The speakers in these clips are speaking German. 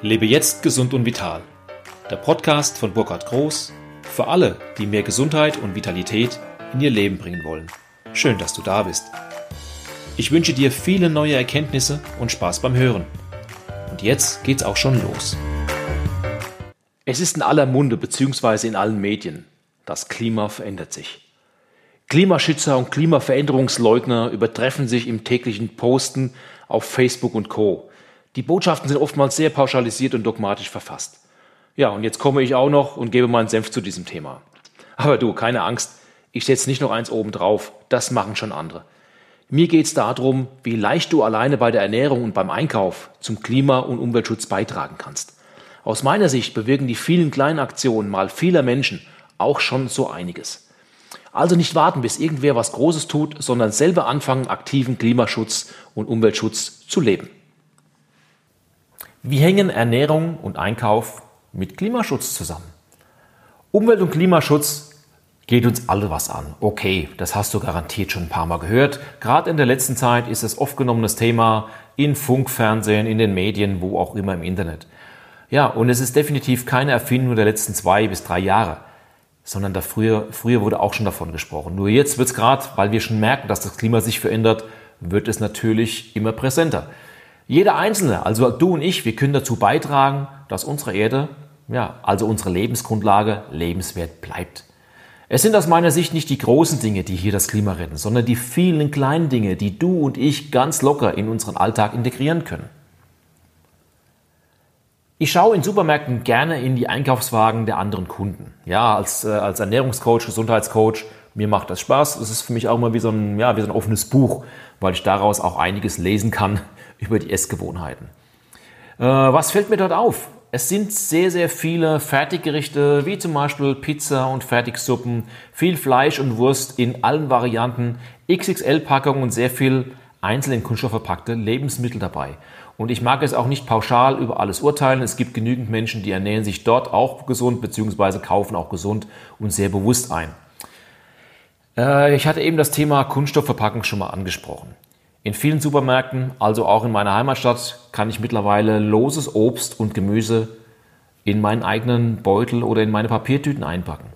Lebe jetzt gesund und vital. Der Podcast von Burkhard Groß für alle, die mehr Gesundheit und Vitalität in ihr Leben bringen wollen. Schön, dass du da bist. Ich wünsche dir viele neue Erkenntnisse und Spaß beim Hören. Und jetzt geht's auch schon los. Es ist in aller Munde bzw. in allen Medien. Das Klima verändert sich. Klimaschützer und Klimaveränderungsleugner übertreffen sich im täglichen Posten auf Facebook und Co. Die Botschaften sind oftmals sehr pauschalisiert und dogmatisch verfasst. Ja, und jetzt komme ich auch noch und gebe meinen Senf zu diesem Thema. Aber du, keine Angst, ich setze nicht noch eins oben drauf, das machen schon andere. Mir geht es darum, wie leicht du alleine bei der Ernährung und beim Einkauf zum Klima- und Umweltschutz beitragen kannst. Aus meiner Sicht bewirken die vielen kleinen Aktionen mal vieler Menschen auch schon so einiges. Also nicht warten, bis irgendwer was Großes tut, sondern selber anfangen, aktiven Klimaschutz und Umweltschutz zu leben. Wie hängen Ernährung und Einkauf mit Klimaschutz zusammen? Umwelt- und Klimaschutz geht uns alle was an. Okay, das hast du garantiert schon ein paar Mal gehört. Gerade in der letzten Zeit ist es oft genommenes Thema in Funk, Fernsehen, in den Medien, wo auch immer im Internet. Ja, und es ist definitiv keine Erfindung der letzten zwei bis drei Jahre, sondern da früher, früher wurde auch schon davon gesprochen. Nur jetzt wird es gerade, weil wir schon merken, dass das Klima sich verändert, wird es natürlich immer präsenter. Jeder Einzelne, also du und ich, wir können dazu beitragen, dass unsere Erde, ja, also unsere Lebensgrundlage, lebenswert bleibt. Es sind aus meiner Sicht nicht die großen Dinge, die hier das Klima retten, sondern die vielen kleinen Dinge, die du und ich ganz locker in unseren Alltag integrieren können. Ich schaue in Supermärkten gerne in die Einkaufswagen der anderen Kunden. Ja, als, äh, als Ernährungscoach, Gesundheitscoach, mir macht das Spaß. Es ist für mich auch immer wie so, ein, ja, wie so ein offenes Buch, weil ich daraus auch einiges lesen kann, über die Essgewohnheiten. Äh, was fällt mir dort auf? Es sind sehr, sehr viele Fertiggerichte, wie zum Beispiel Pizza und Fertigsuppen, viel Fleisch und Wurst in allen Varianten, XXL-Packungen und sehr viel einzeln in Kunststoff verpackte Lebensmittel dabei. Und ich mag es auch nicht pauschal über alles urteilen. Es gibt genügend Menschen, die ernähren sich dort auch gesund bzw. kaufen auch gesund und sehr bewusst ein. Äh, ich hatte eben das Thema Kunststoffverpackung schon mal angesprochen. In vielen Supermärkten, also auch in meiner Heimatstadt, kann ich mittlerweile loses Obst und Gemüse in meinen eigenen Beutel oder in meine Papiertüten einpacken.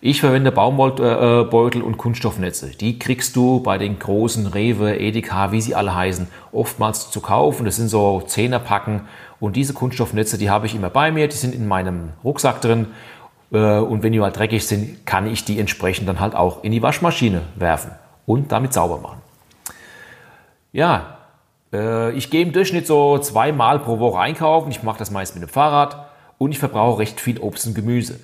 Ich verwende Baumbeutel und Kunststoffnetze. Die kriegst du bei den großen Rewe, Edeka, wie sie alle heißen, oftmals zu kaufen. Das sind so Zehnerpacken. Und diese Kunststoffnetze, die habe ich immer bei mir. Die sind in meinem Rucksack drin. Äh, und wenn die mal dreckig sind, kann ich die entsprechend dann halt auch in die Waschmaschine werfen und damit sauber machen. Ja, äh, ich gehe im Durchschnitt so zweimal pro Woche einkaufen. Ich mache das meist mit dem Fahrrad und ich verbrauche recht viel Obst und Gemüse.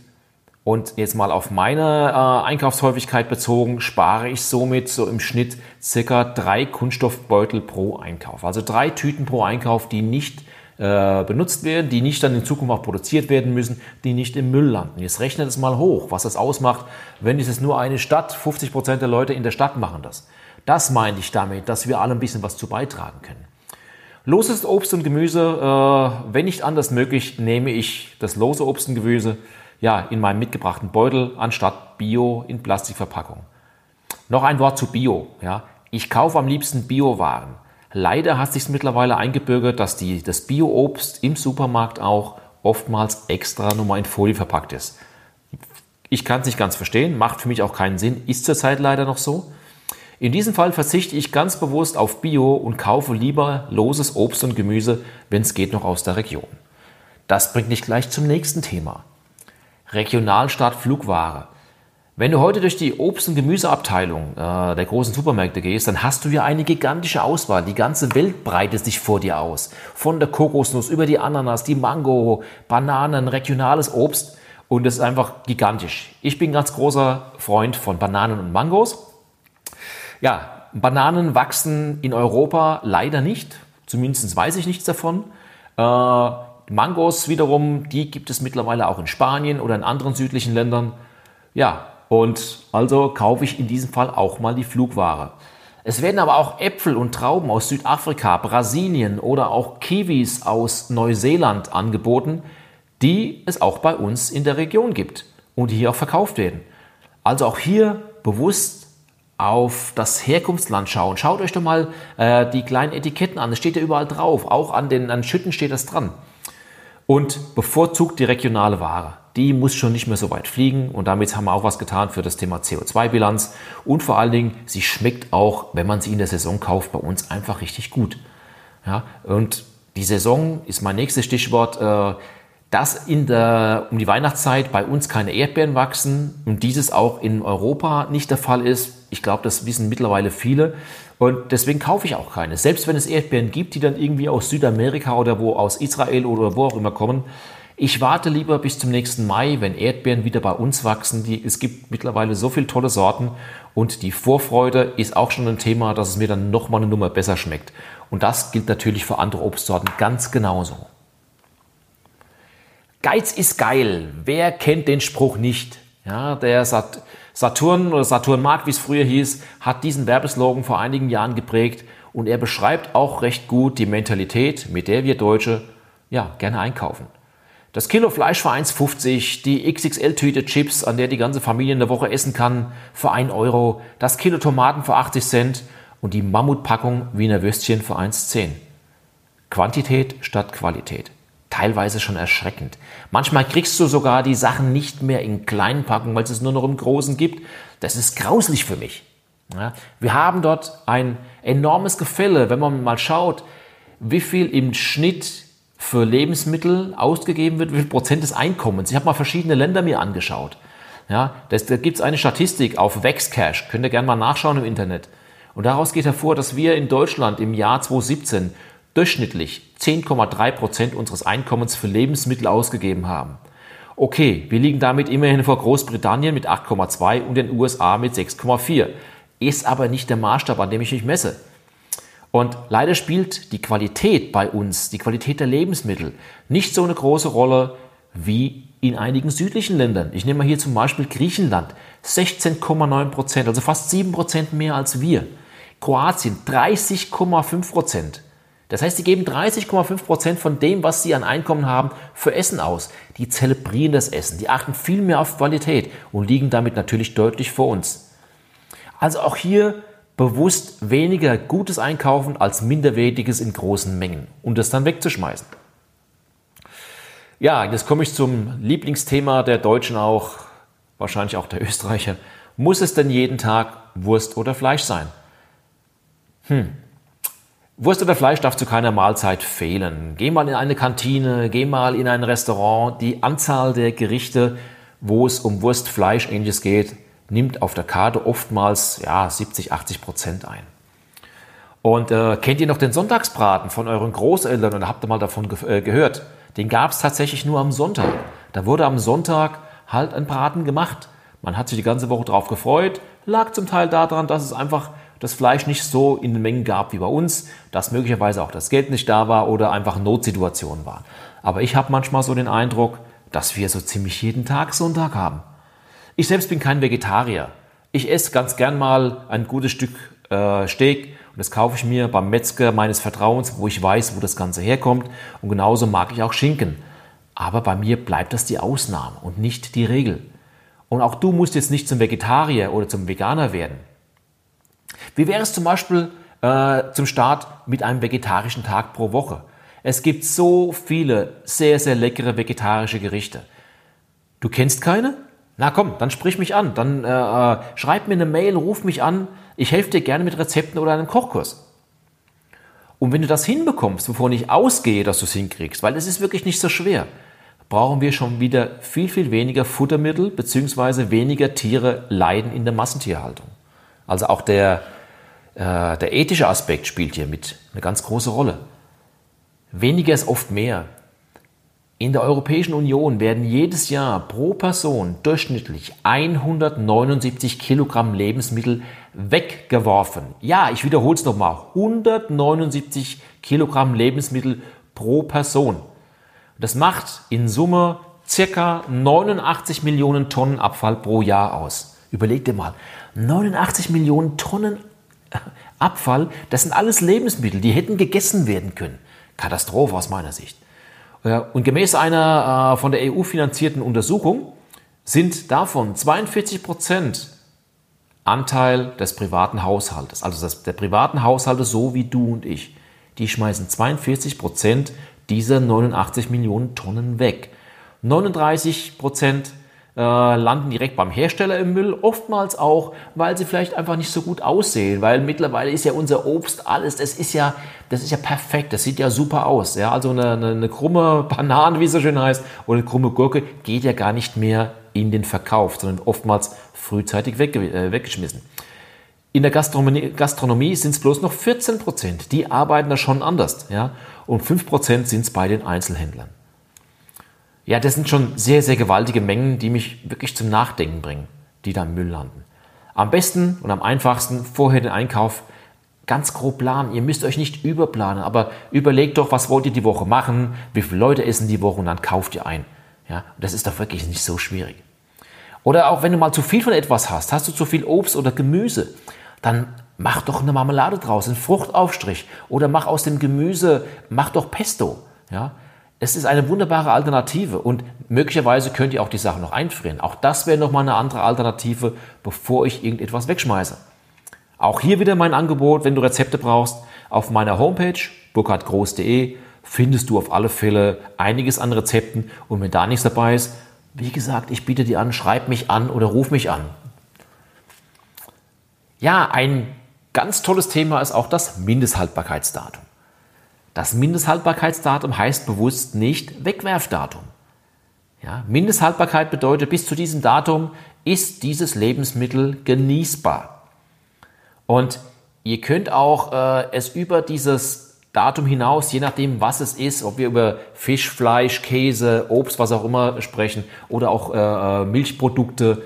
Und jetzt mal auf meine äh, Einkaufshäufigkeit bezogen, spare ich somit so im Schnitt circa drei Kunststoffbeutel pro Einkauf. Also drei Tüten pro Einkauf, die nicht äh, benutzt werden, die nicht dann in Zukunft auch produziert werden müssen, die nicht im Müll landen. Jetzt rechnet es mal hoch, was das ausmacht, wenn es nur eine Stadt, 50 Prozent der Leute in der Stadt machen das. Das meine ich damit, dass wir alle ein bisschen was zu beitragen können. Loses Obst und Gemüse, äh, wenn nicht anders möglich, nehme ich das lose Obst und Gemüse ja, in meinem mitgebrachten Beutel anstatt Bio in Plastikverpackung. Noch ein Wort zu Bio. Ja. Ich kaufe am liebsten Biowaren. Leider hat sich mittlerweile eingebürgert, dass die, das Bio-Obst im Supermarkt auch oftmals extra nochmal in Folie verpackt ist. Ich kann es nicht ganz verstehen, macht für mich auch keinen Sinn, ist zurzeit leider noch so. In diesem Fall verzichte ich ganz bewusst auf Bio und kaufe lieber loses Obst und Gemüse, wenn es geht, noch aus der Region. Das bringt mich gleich zum nächsten Thema. Regionalstadt Flugware. Wenn du heute durch die Obst- und Gemüseabteilung äh, der großen Supermärkte gehst, dann hast du ja eine gigantische Auswahl. Die ganze Welt breitet sich vor dir aus. Von der Kokosnuss über die Ananas, die Mango, Bananen, regionales Obst. Und das ist einfach gigantisch. Ich bin ganz großer Freund von Bananen und Mangos. Ja, Bananen wachsen in Europa leider nicht. Zumindest weiß ich nichts davon. Äh, Mangos wiederum, die gibt es mittlerweile auch in Spanien oder in anderen südlichen Ländern. Ja, und also kaufe ich in diesem Fall auch mal die Flugware. Es werden aber auch Äpfel und Trauben aus Südafrika, Brasilien oder auch Kiwis aus Neuseeland angeboten, die es auch bei uns in der Region gibt und die hier auch verkauft werden. Also auch hier bewusst auf das Herkunftsland schauen. Schaut euch doch mal äh, die kleinen Etiketten an. Das steht ja überall drauf. Auch an den an Schütten steht das dran. und bevorzugt die regionale Ware. Die muss schon nicht mehr so weit fliegen und damit haben wir auch was getan für das Thema CO2-Bilanz und vor allen Dingen, sie schmeckt auch, wenn man sie in der Saison kauft, bei uns einfach richtig gut. Ja, und die Saison ist mein nächstes Stichwort. Äh, dass in der, um die Weihnachtszeit bei uns keine Erdbeeren wachsen und dieses auch in Europa nicht der Fall ist, ich glaube, das wissen mittlerweile viele. Und deswegen kaufe ich auch keine. Selbst wenn es Erdbeeren gibt, die dann irgendwie aus Südamerika oder wo aus Israel oder wo auch immer kommen. Ich warte lieber bis zum nächsten Mai, wenn Erdbeeren wieder bei uns wachsen. Die, es gibt mittlerweile so viele tolle Sorten und die Vorfreude ist auch schon ein Thema, dass es mir dann nochmal eine Nummer besser schmeckt. Und das gilt natürlich für andere Obstsorten ganz genauso. Geiz ist geil. Wer kennt den Spruch nicht? Ja, der Saturn oder Saturnmarkt, wie es früher hieß, hat diesen Werbeslogan vor einigen Jahren geprägt und er beschreibt auch recht gut die Mentalität, mit der wir Deutsche ja gerne einkaufen. Das Kilo Fleisch für 1,50, die XXL-Tüte Chips, an der die ganze Familie in der Woche essen kann, für 1 Euro, das Kilo Tomaten für 80 Cent und die Mammutpackung Wiener Würstchen für 1,10. Quantität statt Qualität. Teilweise schon erschreckend. Manchmal kriegst du sogar die Sachen nicht mehr in kleinen Packungen, weil es es nur noch im Großen gibt. Das ist grauslich für mich. Ja, wir haben dort ein enormes Gefälle, wenn man mal schaut, wie viel im Schnitt für Lebensmittel ausgegeben wird, wie viel Prozent des Einkommens. Ich habe mal verschiedene Länder mir angeschaut. Ja, das, da gibt es eine Statistik auf Vexcash, könnt ihr gerne mal nachschauen im Internet. Und daraus geht hervor, dass wir in Deutschland im Jahr 2017 durchschnittlich 10,3 Prozent unseres Einkommens für Lebensmittel ausgegeben haben. Okay, wir liegen damit immerhin vor Großbritannien mit 8,2 und den USA mit 6,4. Ist aber nicht der Maßstab, an dem ich mich messe. Und leider spielt die Qualität bei uns, die Qualität der Lebensmittel, nicht so eine große Rolle wie in einigen südlichen Ländern. Ich nehme mal hier zum Beispiel Griechenland, 16,9 Prozent, also fast 7 Prozent mehr als wir. Kroatien 30,5 Prozent. Das heißt, sie geben 30,5 Prozent von dem, was sie an Einkommen haben, für Essen aus. Die zelebrieren das Essen, die achten viel mehr auf Qualität und liegen damit natürlich deutlich vor uns. Also auch hier bewusst weniger Gutes einkaufen als minderwertiges in großen Mengen und das dann wegzuschmeißen. Ja, jetzt komme ich zum Lieblingsthema der Deutschen auch, wahrscheinlich auch der Österreicher. Muss es denn jeden Tag Wurst oder Fleisch sein? Hm. Wurst oder Fleisch darf zu keiner Mahlzeit fehlen. Geh mal in eine Kantine, geh mal in ein Restaurant. Die Anzahl der Gerichte, wo es um Wurst, Fleisch, ähnliches geht, nimmt auf der Karte oftmals ja, 70, 80 Prozent ein. Und äh, kennt ihr noch den Sonntagsbraten von euren Großeltern oder habt ihr mal davon ge äh, gehört? Den gab es tatsächlich nur am Sonntag. Da wurde am Sonntag halt ein Braten gemacht. Man hat sich die ganze Woche darauf gefreut, lag zum Teil daran, dass es einfach das Fleisch nicht so in den Mengen gab wie bei uns, dass möglicherweise auch das Geld nicht da war oder einfach Notsituationen waren. Aber ich habe manchmal so den Eindruck, dass wir so ziemlich jeden Tag Sonntag haben. Ich selbst bin kein Vegetarier. Ich esse ganz gern mal ein gutes Stück äh, Steak und das kaufe ich mir beim Metzger meines Vertrauens, wo ich weiß, wo das Ganze herkommt. Und genauso mag ich auch Schinken. Aber bei mir bleibt das die Ausnahme und nicht die Regel. Und auch du musst jetzt nicht zum Vegetarier oder zum Veganer werden. Wie wäre es zum Beispiel äh, zum Start mit einem vegetarischen Tag pro Woche? Es gibt so viele sehr, sehr leckere vegetarische Gerichte. Du kennst keine? Na komm, dann sprich mich an. Dann äh, äh, schreib mir eine Mail, ruf mich an. Ich helfe dir gerne mit Rezepten oder einem Kochkurs. Und wenn du das hinbekommst, wovon ich ausgehe, dass du es hinkriegst, weil es ist wirklich nicht so schwer, brauchen wir schon wieder viel, viel weniger Futtermittel bzw. weniger Tiere leiden in der Massentierhaltung. Also auch der, der ethische Aspekt spielt hier mit eine ganz große Rolle. Weniger ist oft mehr. In der Europäischen Union werden jedes Jahr pro Person durchschnittlich 179 Kilogramm Lebensmittel weggeworfen. Ja, ich wiederhole es nochmal. 179 Kilogramm Lebensmittel pro Person. Das macht in Summe circa 89 Millionen Tonnen Abfall pro Jahr aus. Überleg dir mal, 89 Millionen Tonnen Abfall, das sind alles Lebensmittel, die hätten gegessen werden können. Katastrophe aus meiner Sicht. Und gemäß einer äh, von der EU finanzierten Untersuchung sind davon 42 Prozent Anteil des privaten Haushaltes, also des, der privaten Haushalte so wie du und ich. Die schmeißen 42 Prozent dieser 89 Millionen Tonnen weg. 39 Prozent äh, landen direkt beim Hersteller im Müll, oftmals auch, weil sie vielleicht einfach nicht so gut aussehen, weil mittlerweile ist ja unser Obst alles, das ist ja, das ist ja perfekt, das sieht ja super aus. Ja? Also eine, eine, eine krumme Banane, wie es so schön heißt, oder eine krumme Gurke geht ja gar nicht mehr in den Verkauf, sondern oftmals frühzeitig wegge äh, weggeschmissen. In der Gastronomie, Gastronomie sind es bloß noch 14 Prozent. Die arbeiten da schon anders. Ja? Und 5 Prozent sind es bei den Einzelhändlern. Ja, das sind schon sehr, sehr gewaltige Mengen, die mich wirklich zum Nachdenken bringen, die da im Müll landen. Am besten und am einfachsten vorher den Einkauf ganz grob planen. Ihr müsst euch nicht überplanen, aber überlegt doch, was wollt ihr die Woche machen, wie viele Leute essen die Woche und dann kauft ihr ein. Ja, das ist doch wirklich nicht so schwierig. Oder auch wenn du mal zu viel von etwas hast, hast du zu viel Obst oder Gemüse, dann mach doch eine Marmelade draus, einen Fruchtaufstrich oder mach aus dem Gemüse, mach doch Pesto. Ja, es ist eine wunderbare Alternative und möglicherweise könnt ihr auch die Sachen noch einfrieren. Auch das wäre nochmal eine andere Alternative, bevor ich irgendetwas wegschmeiße. Auch hier wieder mein Angebot, wenn du Rezepte brauchst, auf meiner Homepage burkhardgroß.de findest du auf alle Fälle einiges an Rezepten und wenn da nichts dabei ist, wie gesagt, ich biete dir an, schreib mich an oder ruf mich an. Ja, ein ganz tolles Thema ist auch das Mindesthaltbarkeitsdatum. Das Mindesthaltbarkeitsdatum heißt bewusst nicht Wegwerfdatum. Ja, Mindesthaltbarkeit bedeutet, bis zu diesem Datum ist dieses Lebensmittel genießbar. Und ihr könnt auch äh, es über dieses Datum hinaus, je nachdem, was es ist, ob wir über Fisch, Fleisch, Käse, Obst, was auch immer sprechen oder auch äh, äh Milchprodukte,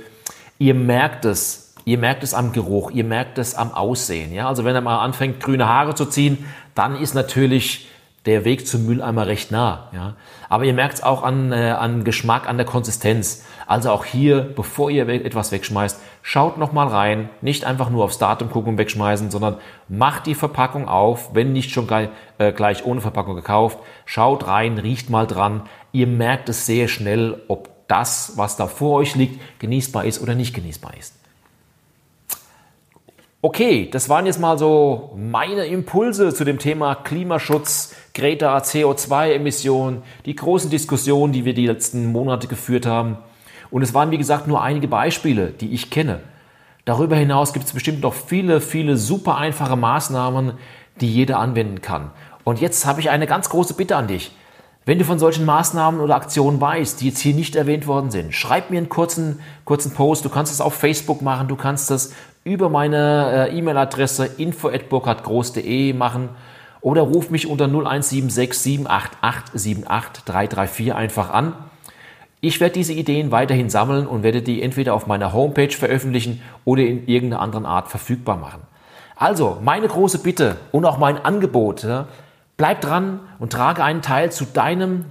ihr merkt es, Ihr merkt es am Geruch, ihr merkt es am Aussehen. Ja? Also wenn er mal anfängt, grüne Haare zu ziehen, dann ist natürlich der Weg zum Mülleimer recht nah. Ja? Aber ihr merkt es auch an, äh, an Geschmack, an der Konsistenz. Also auch hier, bevor ihr etwas wegschmeißt, schaut nochmal rein. Nicht einfach nur aufs Datum gucken und wegschmeißen, sondern macht die Verpackung auf, wenn nicht schon gleich, äh, gleich ohne Verpackung gekauft. Schaut rein, riecht mal dran. Ihr merkt es sehr schnell, ob das, was da vor euch liegt, genießbar ist oder nicht genießbar ist. Okay, das waren jetzt mal so meine Impulse zu dem Thema Klimaschutz, Greta, CO2-Emissionen, die großen Diskussionen, die wir die letzten Monate geführt haben. Und es waren, wie gesagt, nur einige Beispiele, die ich kenne. Darüber hinaus gibt es bestimmt noch viele, viele super einfache Maßnahmen, die jeder anwenden kann. Und jetzt habe ich eine ganz große Bitte an dich. Wenn du von solchen Maßnahmen oder Aktionen weißt, die jetzt hier nicht erwähnt worden sind, schreib mir einen kurzen, kurzen Post. Du kannst es auf Facebook machen, du kannst es über meine äh, E-Mail-Adresse info.burkhardgroß.de machen oder ruf mich unter 0176 788 78334 einfach an. Ich werde diese Ideen weiterhin sammeln und werde die entweder auf meiner Homepage veröffentlichen oder in irgendeiner anderen Art verfügbar machen. Also, meine große Bitte und auch mein Angebot, ja, Bleib dran und trage einen Teil zu deinem,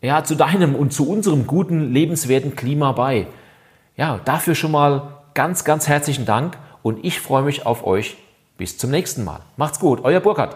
ja, zu deinem und zu unserem guten, lebenswerten Klima bei. Ja, dafür schon mal ganz, ganz herzlichen Dank und ich freue mich auf euch. Bis zum nächsten Mal. Macht's gut, euer Burkhard.